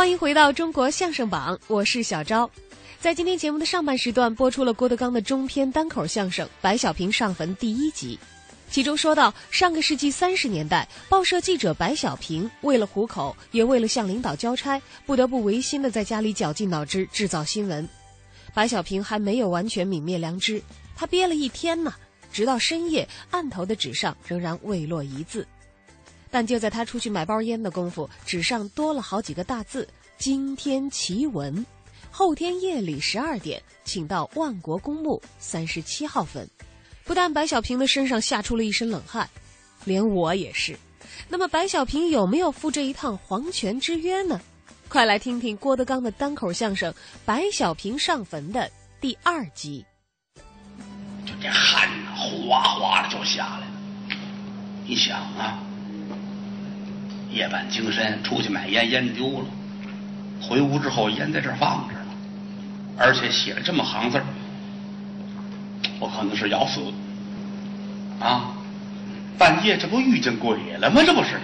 欢迎回到中国相声榜，我是小昭。在今天节目的上半时段，播出了郭德纲的中篇单口相声《白小平上坟》第一集，其中说到，上个世纪三十年代，报社记者白小平为了糊口，也为了向领导交差，不得不违心的在家里绞尽脑汁制造新闻。白小平还没有完全泯灭良知，他憋了一天呢，直到深夜，案头的纸上仍然未落一字。但就在他出去买包烟的功夫，纸上多了好几个大字：“今天奇闻，后天夜里十二点，请到万国公墓三十七号坟。”不但白小平的身上吓出了一身冷汗，连我也是。那么白小平有没有赴这一趟黄泉之约呢？快来听听郭德纲的单口相声《白小平上坟》的第二集。就这汗哗哗的就下来了。你想啊。夜半精神出去买烟，烟丢了。回屋之后，烟在这放着呢，而且写了这么行字儿，我可能是要死啊！半夜这不遇见鬼了吗？这不是？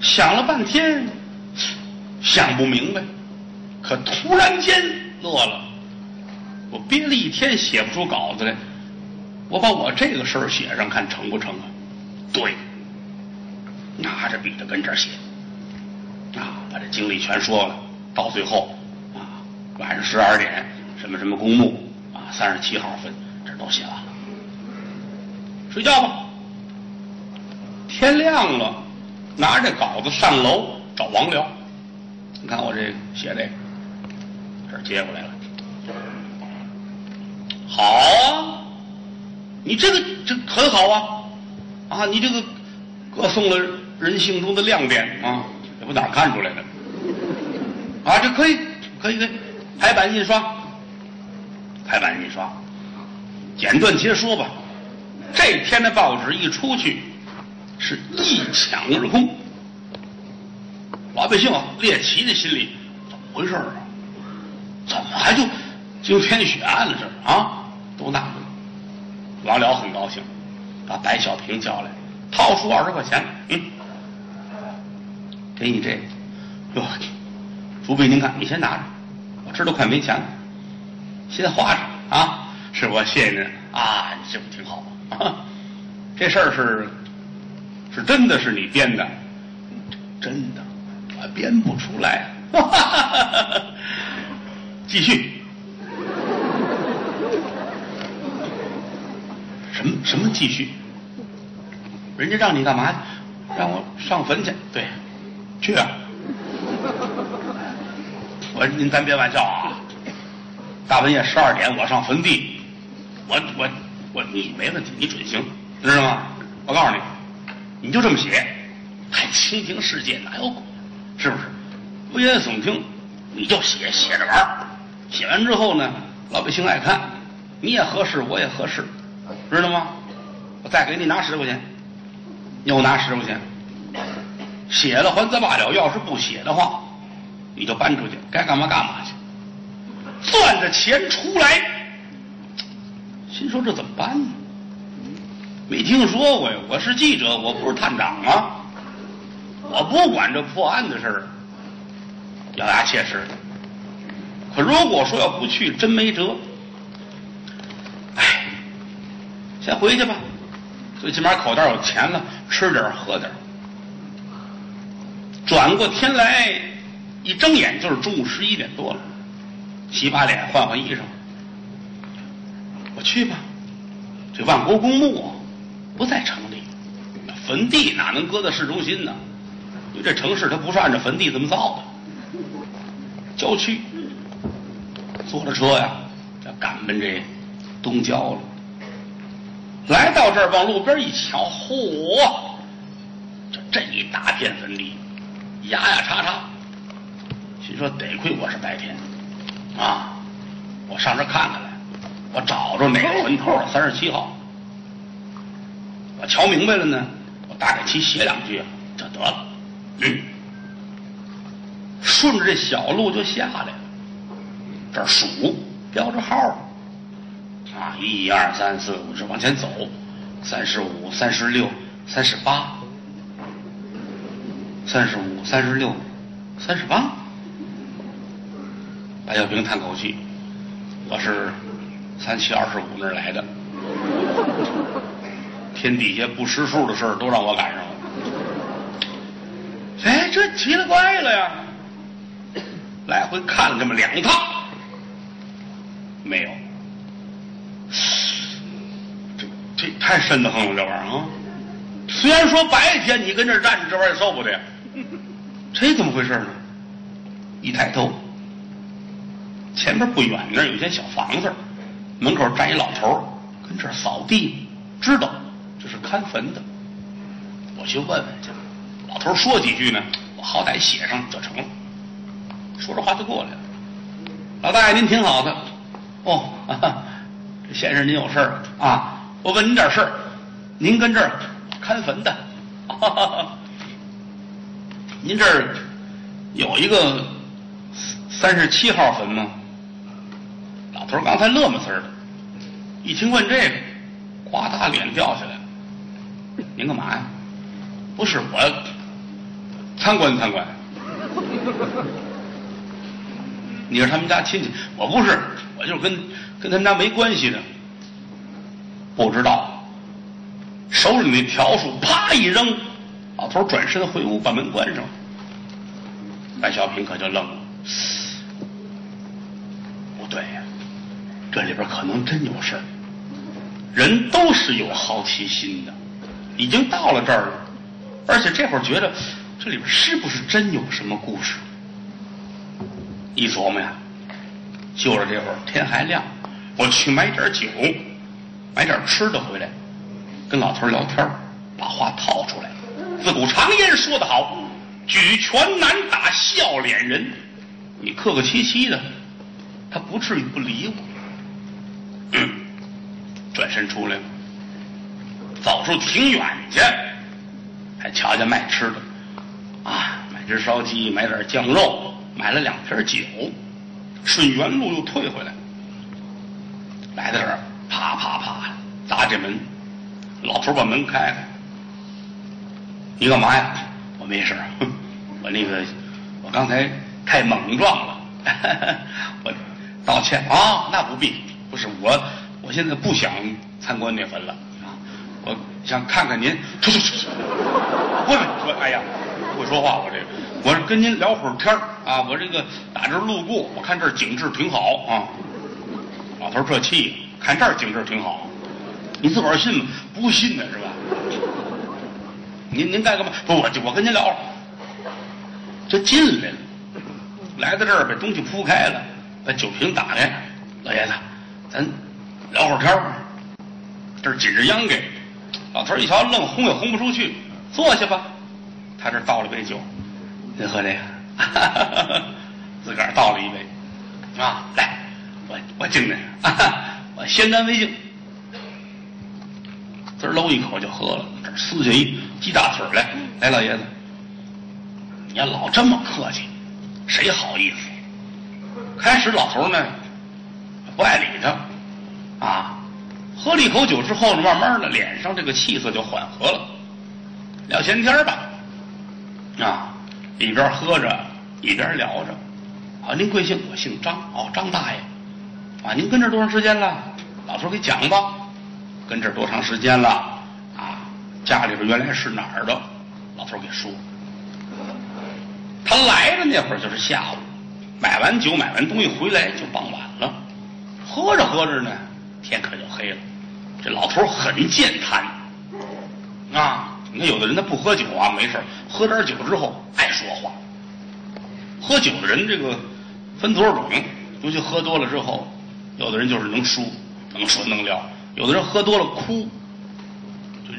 想了半天，想不明白，可突然间乐了。我憋了一天写不出稿子来，我把我这个事儿写上，看成不成啊？对。拿着笔就跟这儿写，啊，把这经历全说了。到最后，啊，晚上十二点，什么什么公墓，啊，三十七号坟，这都写完了。睡觉吧。天亮了，拿着稿子上楼找王辽。你看我这写这，这接过来了。好啊，你这个这很好啊，啊，你这个歌颂了。人性中的亮点啊，这不哪看出来的？啊，这可以，可以，可以，排版印刷，排版印刷，简短截说吧。这天的报纸一出去，是一抢而空。老百姓啊猎奇的心理怎么回事啊？怎么还就惊天血案了？这啊，都纳闷。王辽很高兴，把白小平叫来，掏出二十块钱，嗯。给你这，哟，朱笔，您看，你先拿着，我这都快没钱了，先花着啊！是我谢谢您啊，这不挺好吗？这事儿是是真的是你编的，真的，我编不出来。继续，什么什么继续？人家让你干嘛？让我上坟去？对。去啊！我说您咱别玩笑啊！大半夜十二点，我上坟地，我我我你没问题，你准行，知道吗？我告诉你，你就这么写，还倾听世界哪有鬼？是不是？危言耸听，你就写写着玩写完之后呢，老百姓爱看，你也合适，我也合适，知道吗？我再给你拿十块钱，又拿十块钱。写了还则罢了，要是不写的话，你就搬出去，该干嘛干嘛去。攥着钱出来，心说这怎么办呢？没听说过呀，我是记者，我不是探长啊，我不管这破案的事儿，咬牙切齿。可如果说要不去，真没辙。哎，先回去吧，最起码口袋有钱了，吃点喝点。转过天来，一睁眼就是中午十一点多了，洗把脸，换换衣裳，我去吧。这万国公墓不在城里，坟地哪能搁在市中心呢？因为这城市它不是按照坟地这么造的，郊区。坐着车呀，赶奔这东郊了。来到这儿，往路边一瞧，嚯，就这一大片坟地。牙牙叉叉，心说得亏我是白天，啊，我上这看看来，我找着哪个坟头了，三十七号，我瞧明白了呢，我大概其写两句就得了，嗯，顺着这小路就下来了，这儿数标着号，啊，一二三四五，这往前走，三十五、三十六、三十八。三十五、三十六、三十八。白小平叹口气：“我是三七二十五那儿来的，天底下不识数的事儿都让我赶上了。哎，这奇了怪了呀！来回看了这么两趟，没有。这这太瘆得慌了，这玩意儿啊！虽然说白天你跟这站着，这玩意儿受不得。这怎么回事呢？一抬头。”前边不远那儿有间小房子，门口站一老头儿，跟这儿扫地，知道这是看坟的。我去问问去。老头儿说几句呢，我好歹写上就成了。说着话就过来了。老大爷您挺好的，哦，这先生您有事儿啊？我问您点事儿，您跟这儿看坟的，您这儿有一个三十七号坟吗？老头刚才乐么丝儿的，一听问这个，呱嗒脸掉下来。您干嘛呀？不是我参观参观。你是他们家亲戚？我不是，我就是跟跟他们家没关系的。不知道，手里那笤帚啪一扔，老头转身回屋把门关上。白小平可就愣了，不对呀。这里边可能真有事，人都是有好奇心的，已经到了这儿了，而且这会儿觉得这里边是不是真有什么故事？一琢磨呀，就是这会儿天还亮，我去买点酒，买点吃的回来，跟老头聊天，把话套出来。自古常言说得好，举拳难打笑脸人，你客客气气的，他不至于不理我。转身出来了，走出挺远去，还瞧见卖吃的，啊，买只烧鸡，买点酱肉，买了两瓶酒，顺原路又退回来，来到这儿，啪啪啪砸这门，老头把门开开，你干嘛呀？我没事，我那个我刚才太莽撞了，我道歉啊，那不必。不是我，我现在不想参观那坟了啊！我想看看您，出去出去！不是说，哎呀，会说话我这个，我是跟您聊会儿天啊！我这个打这路过，我看这儿景致挺好啊。老头儿这气，看这儿景致挺好，你自个儿信吗？不信呢是吧？您您干干嘛？不，我就我跟您聊，就进来了，来到这儿把东西铺开了，把酒瓶打开，老爷子。咱聊会儿天儿，这儿紧着秧给。老头一瞧，愣轰也轰不出去，坐下吧。他这倒了杯酒，您喝这个，自个儿倒了一杯，啊，来，我我敬您，我先干为敬。滋搂一口就喝了，这撕下一鸡大腿来，来，老爷子，你要老这么客气，谁好意思？开始老头呢。不爱理他，啊，喝了一口酒之后呢，慢慢的脸上这个气色就缓和了，聊闲天吧，啊，一边喝着一边聊着，啊，您贵姓？我姓张，哦，张大爷，啊，您跟这多长时间了？老头给讲吧，跟这多长时间了？啊，家里边原来是哪儿的？老头给说，他来的那会儿就是下午，买完酒买完东西回来就傍晚了。喝着喝着呢，天可就黑了。这老头很健谈啊！你看有的人他不喝酒啊，没事喝点酒之后爱说话。喝酒的人这个分多少种？尤其喝多了之后，有的人就是能说、能说、能聊；有的人喝多了哭，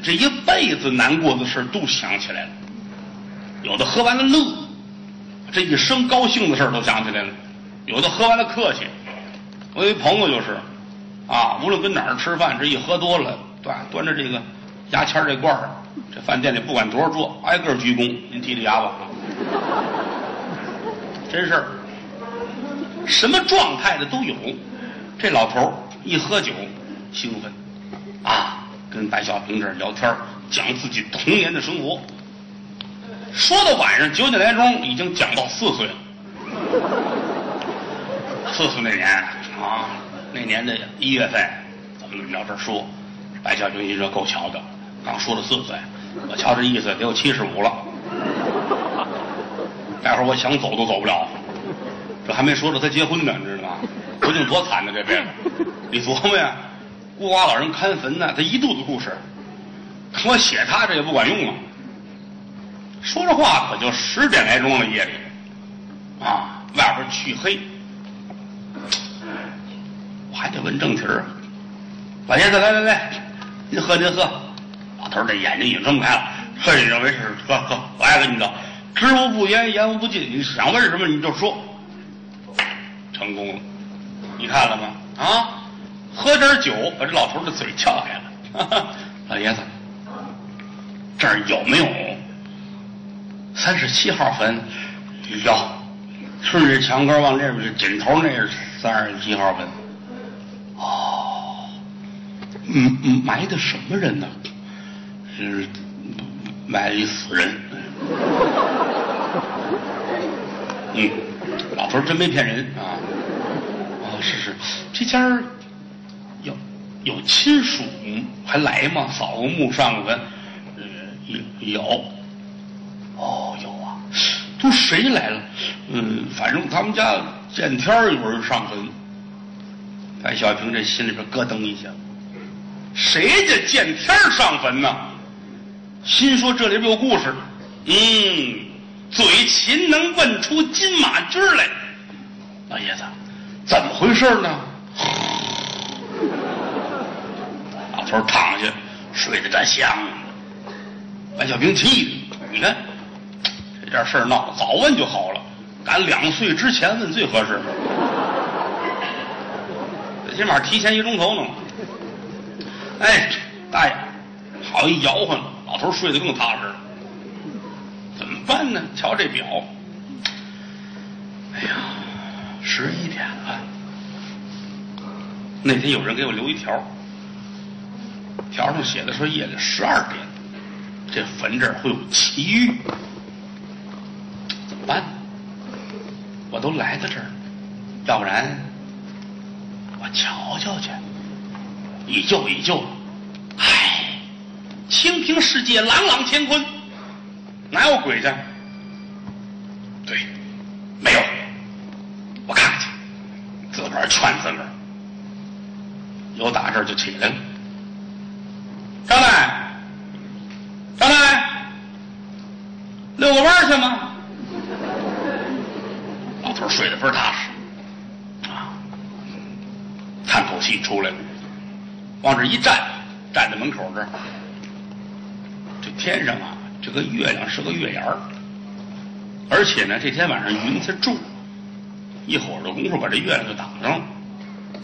这一辈子难过的事都想起来了；有的喝完了乐，这一生高兴的事都想起来了；有的喝完了客气。我有一朋友就是，啊，无论跟哪儿吃饭，这一喝多了，端端着这个牙签这罐儿，这饭店里不管多少桌，挨个鞠躬，您提提牙吧，真事，什么状态的都有。这老头一喝酒兴奋，啊，跟白小平这儿聊天讲自己童年的生活，说到晚上九点来钟，已经讲到四岁了。四岁那年啊，那年的一月份，怎么怎么着这说，白小平一说够巧的，刚说了四岁，我瞧这意思得有七十五了。待会儿我想走都走不了，这还没说着他结婚呢，你知道吗？究竟多惨呢这辈子？你琢磨呀，孤寡老人看坟呢，他一肚子故事，我写他这也不管用啊。说着话可就十点来钟了夜里，啊，外边黢黑，我还得问正题儿啊。老爷子，来来来，您喝您喝。老头儿这眼睛已经睁开了，喝你这没事，喝喝，我爱跟你的。知无不言，言无不尽。你想问什么你就说，成功了。你看了吗？啊，喝点酒把这老头的嘴撬开了。老爷子，这儿有没有三十七号坟？有，顺着墙根往那边去尽头那是三十七号坟。哦，嗯，埋的什么人呢？是埋一死人。嗯，老头真没骗人啊。哦，是是，这家儿有亲属还来吗？扫个墓上坟，呃，有有。哦，有啊，都谁来了？嗯，反正他们家见天儿有人上坟。白小平这心里边咯噔一下，谁家见天上坟呢？心说这里边有故事。嗯，嘴勤能问出金马驹来。老爷子，怎么回事呢？躺下，睡得真香。白小平气的，你看这件事闹的，早问就好了，赶两岁之前问最合适。最起码提前一钟头呢。哎，大爷，好一摇晃，老头睡得更踏实了。怎么办呢？瞧这表，哎呀，十一点了。那天有人给我留一条，条上写的说夜里十二点，这坟这儿会有奇遇，怎么办？我都来到这儿，要不然我瞧瞧去，一救一救。唉，清平世界，朗朗乾坤。哪有鬼去？对，没有。我看看去，自个儿劝自个儿。有打这儿就起来了。张大张大遛个弯去吗？老头睡得倍儿踏实，啊，叹口气出来了，往这一站，站在门口这儿，这天上啊。这个月亮是个月牙儿，而且呢，这天晚上云彩重，一会儿的功夫把这月亮就挡上了，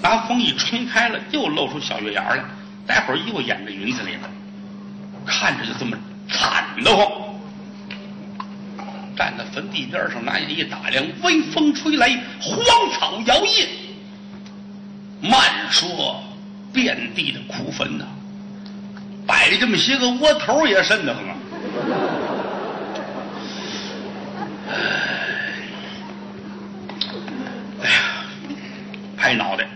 拿风一吹开了，又露出小月牙来，待会儿又掩在云彩里了，看着就这么惨的慌。站在坟地边上，拿眼一打量，微风吹来，荒草摇曳，慢说遍地的枯坟呐，摆这么些个窝头也瘆得慌啊。哎呀，拍脑袋！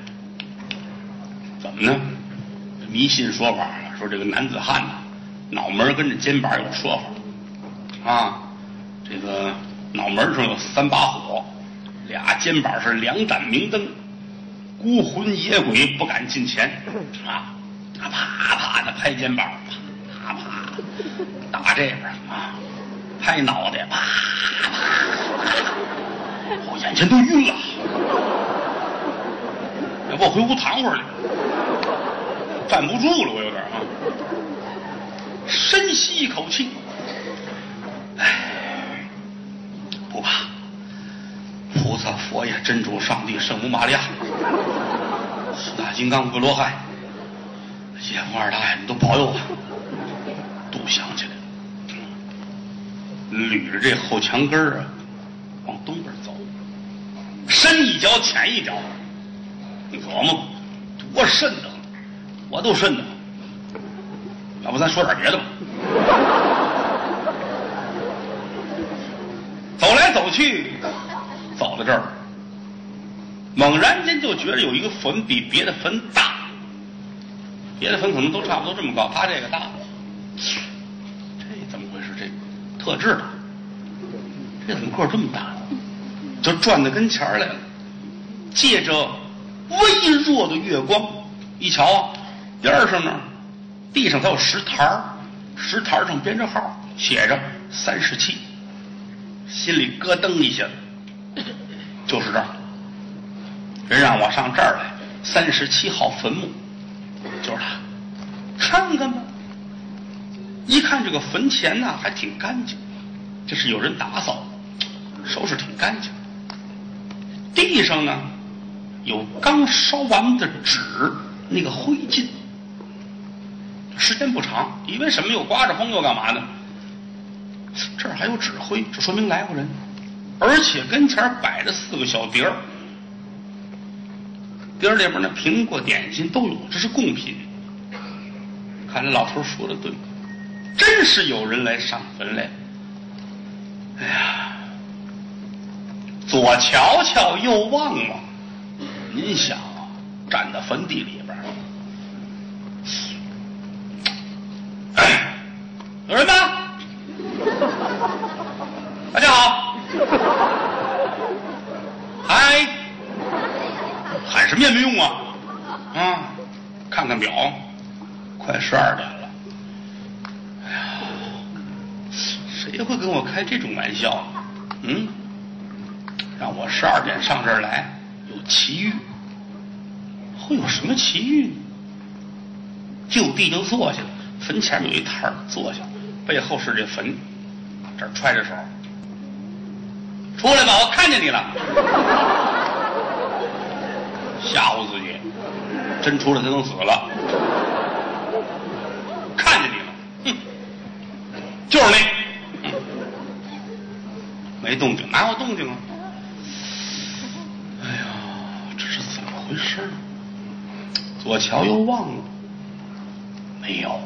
怎么呢？迷信说法说这个男子汉呐，脑门跟着肩膀有说法啊。这个脑门上有三把火，俩肩膀是两盏明灯，孤魂野鬼不敢近前啊！啪啪的拍肩膀，啪啪啪打这边啊，拍脑袋，啪啪，我眼前都晕了，要不我回屋躺会儿去，站不住了，我有点啊。深吸一口气，哎。不怕，菩萨、佛爷、真主、上帝、圣母玛利亚、四大金刚、阿罗汉、阎王二大爷，你都保佑我！都想起来了，捋着这后墙根儿啊，往东边走，深一脚浅一脚，你琢磨多瘆得慌，我都瘆得慌。要不咱说点别的吧？走来走去，走到这儿，猛然间就觉得有一个坟比别的坟大。别的坟可能都差不多这么高，他这个大。这怎么回事？这特制的，这怎么个儿这么大？就转到跟前来了，借着微弱的月光，一瞧啊，边上呢，地上还有石台，石台上编着号，写着三十七，心里咯噔一下，就是这儿，人让我上这儿来，三十七号坟墓，就是他，看看吧。一看这个坟前呐，还挺干净，这是有人打扫，收拾挺干净。地上呢有刚烧完的纸，那个灰烬，时间不长，因为什么又刮着风又干嘛呢？这儿还有纸灰，这说明来过人，而且跟前摆着四个小碟儿，碟儿里边那苹果点心都有，这是贡品。看来老头说的对，真是有人来上坟来。哎呀！左瞧瞧，右望望，您想啊，站在坟地里边儿，哎有人吗？大家好，嗨，喊什么也没用啊！啊，看看表，快十二点了。哎呀，谁会跟我开这种玩笑？嗯？让我十二点上这儿来，有奇遇，会有什么奇遇呢？就地就坐下了，坟前面有一摊儿，坐下，背后是这坟，这儿揣着手，出来吧，我看见你了，吓唬自己，真出来他能死了，看见你了，哼，就是那，没动静，哪有动静啊？哎呀，这是怎么回事？左瞧右望了，没有。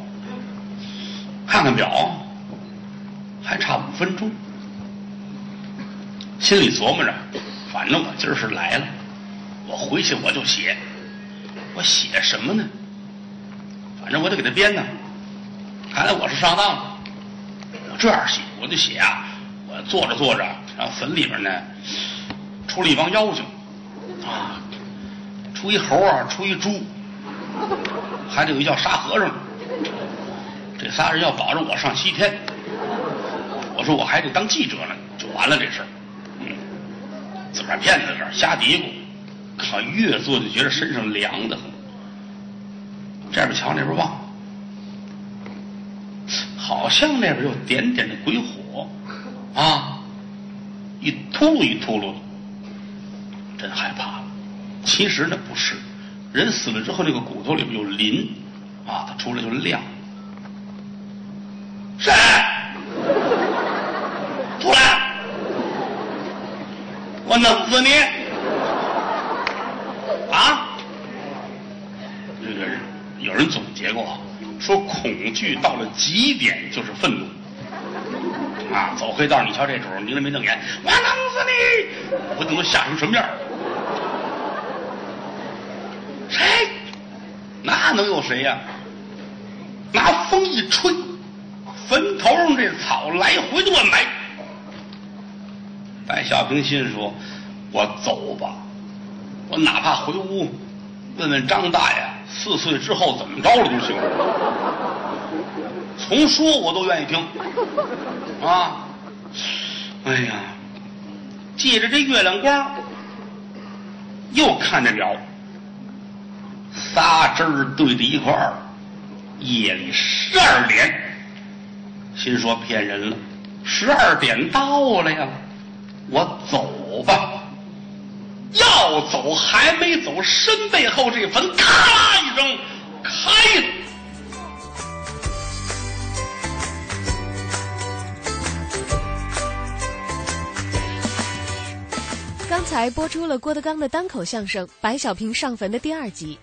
看看表，还差五分钟。心里琢磨着，反正我今儿是来了，我回去我就写。我写什么呢？反正我得给他编呢。看来我是上当了。我这样写，我就写啊，我坐着坐着，然后坟里边呢出了一帮妖精。啊，出一猴啊，出一猪，还得有一叫沙和尚。这仨人要保着我上西天，我说我还得当记者呢，就完了这事儿。嗯，自个儿骗自个儿，瞎嘀咕，可越做就觉得身上凉的很。这边瞧，那边望，好像那边有点点的鬼火，啊，一秃噜一秃噜的。真害怕了。其实那不是，人死了之后，那个骨头里边有磷，啊，它出来就亮。谁？出来！我弄死你！啊！这个人有人总结过，说恐惧到了极点就是愤怒。啊，走黑道，你瞧这主，拧着眉瞪眼，我弄死你！我等都吓成什么样？谁？那能有谁呀、拿风一吹，坟头上这草来回乱摆。白小平心说：“我走吧，我哪怕回屋问问张大爷四岁之后怎么着了都行，从说我都愿意听。”啊，哎呀，借着这月亮光，又看着表。仨针儿对在一块儿，夜里十二点，心说骗人了，十二点到了呀，我走吧。要走还没走，身背后这坟咔啦一声开了。刚才播出了郭德纲的单口相声《白小平上坟》的第二集。